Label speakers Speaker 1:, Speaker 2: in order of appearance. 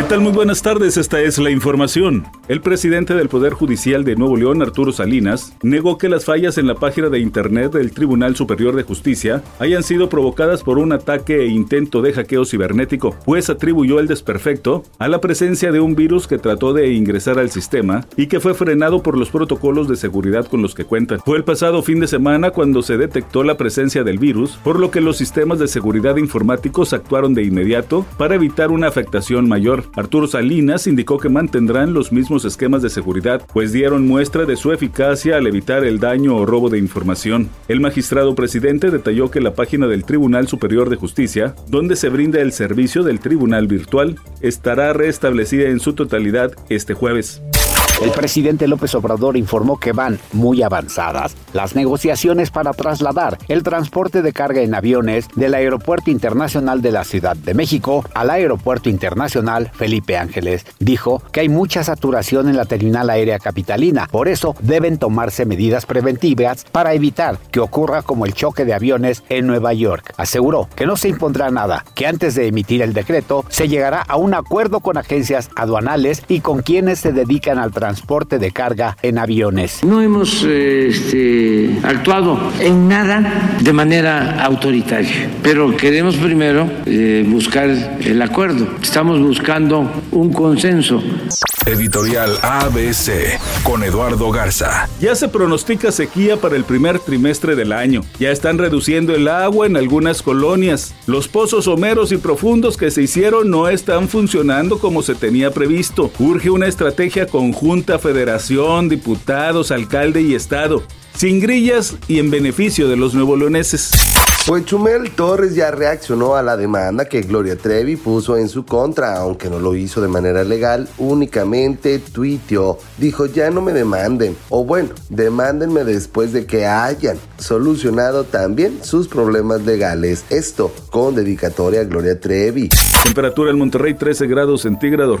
Speaker 1: ¿Qué tal? Muy buenas tardes, esta es la información. El presidente del Poder Judicial de Nuevo León, Arturo Salinas, negó que las fallas en la página de Internet del Tribunal Superior de Justicia hayan sido provocadas por un ataque e intento de hackeo cibernético, pues atribuyó el desperfecto a la presencia de un virus que trató de ingresar al sistema y que fue frenado por los protocolos de seguridad con los que cuentan. Fue el pasado fin de semana cuando se detectó la presencia del virus, por lo que los sistemas de seguridad informáticos actuaron de inmediato para evitar una afectación mayor. Arturo Salinas indicó que mantendrán los mismos esquemas de seguridad, pues dieron muestra de su eficacia al evitar el daño o robo de información. El magistrado presidente detalló que la página del Tribunal Superior de Justicia, donde se brinda el servicio del Tribunal Virtual, estará restablecida en su totalidad este jueves.
Speaker 2: El presidente López Obrador informó que van muy avanzadas las negociaciones para trasladar el transporte de carga en aviones del Aeropuerto Internacional de la Ciudad de México al Aeropuerto Internacional Felipe Ángeles. Dijo que hay mucha saturación en la terminal aérea capitalina, por eso deben tomarse medidas preventivas para evitar que ocurra como el choque de aviones en Nueva York. Aseguró que no se impondrá nada, que antes de emitir el decreto se llegará a un acuerdo con agencias aduanales y con quienes se dedican al transporte transporte de carga en aviones.
Speaker 3: No hemos este, actuado en nada de manera autoritaria, pero queremos primero eh, buscar el acuerdo. Estamos buscando un consenso.
Speaker 4: Editorial ABC con Eduardo Garza.
Speaker 1: Ya se pronostica sequía para el primer trimestre del año. Ya están reduciendo el agua en algunas colonias. Los pozos someros y profundos que se hicieron no están funcionando como se tenía previsto. Urge una estrategia conjunta federación, diputados, alcalde y estado. Sin grillas y en beneficio de los nuevo leoneses.
Speaker 5: Pues Chumel Torres ya reaccionó a la demanda que Gloria Trevi puso en su contra, aunque no lo hizo de manera legal, únicamente tuiteó, dijo ya no me demanden, o bueno, demándenme después de que hayan solucionado también sus problemas legales. Esto con dedicatoria a Gloria Trevi.
Speaker 1: Temperatura en Monterrey 13 grados centígrados.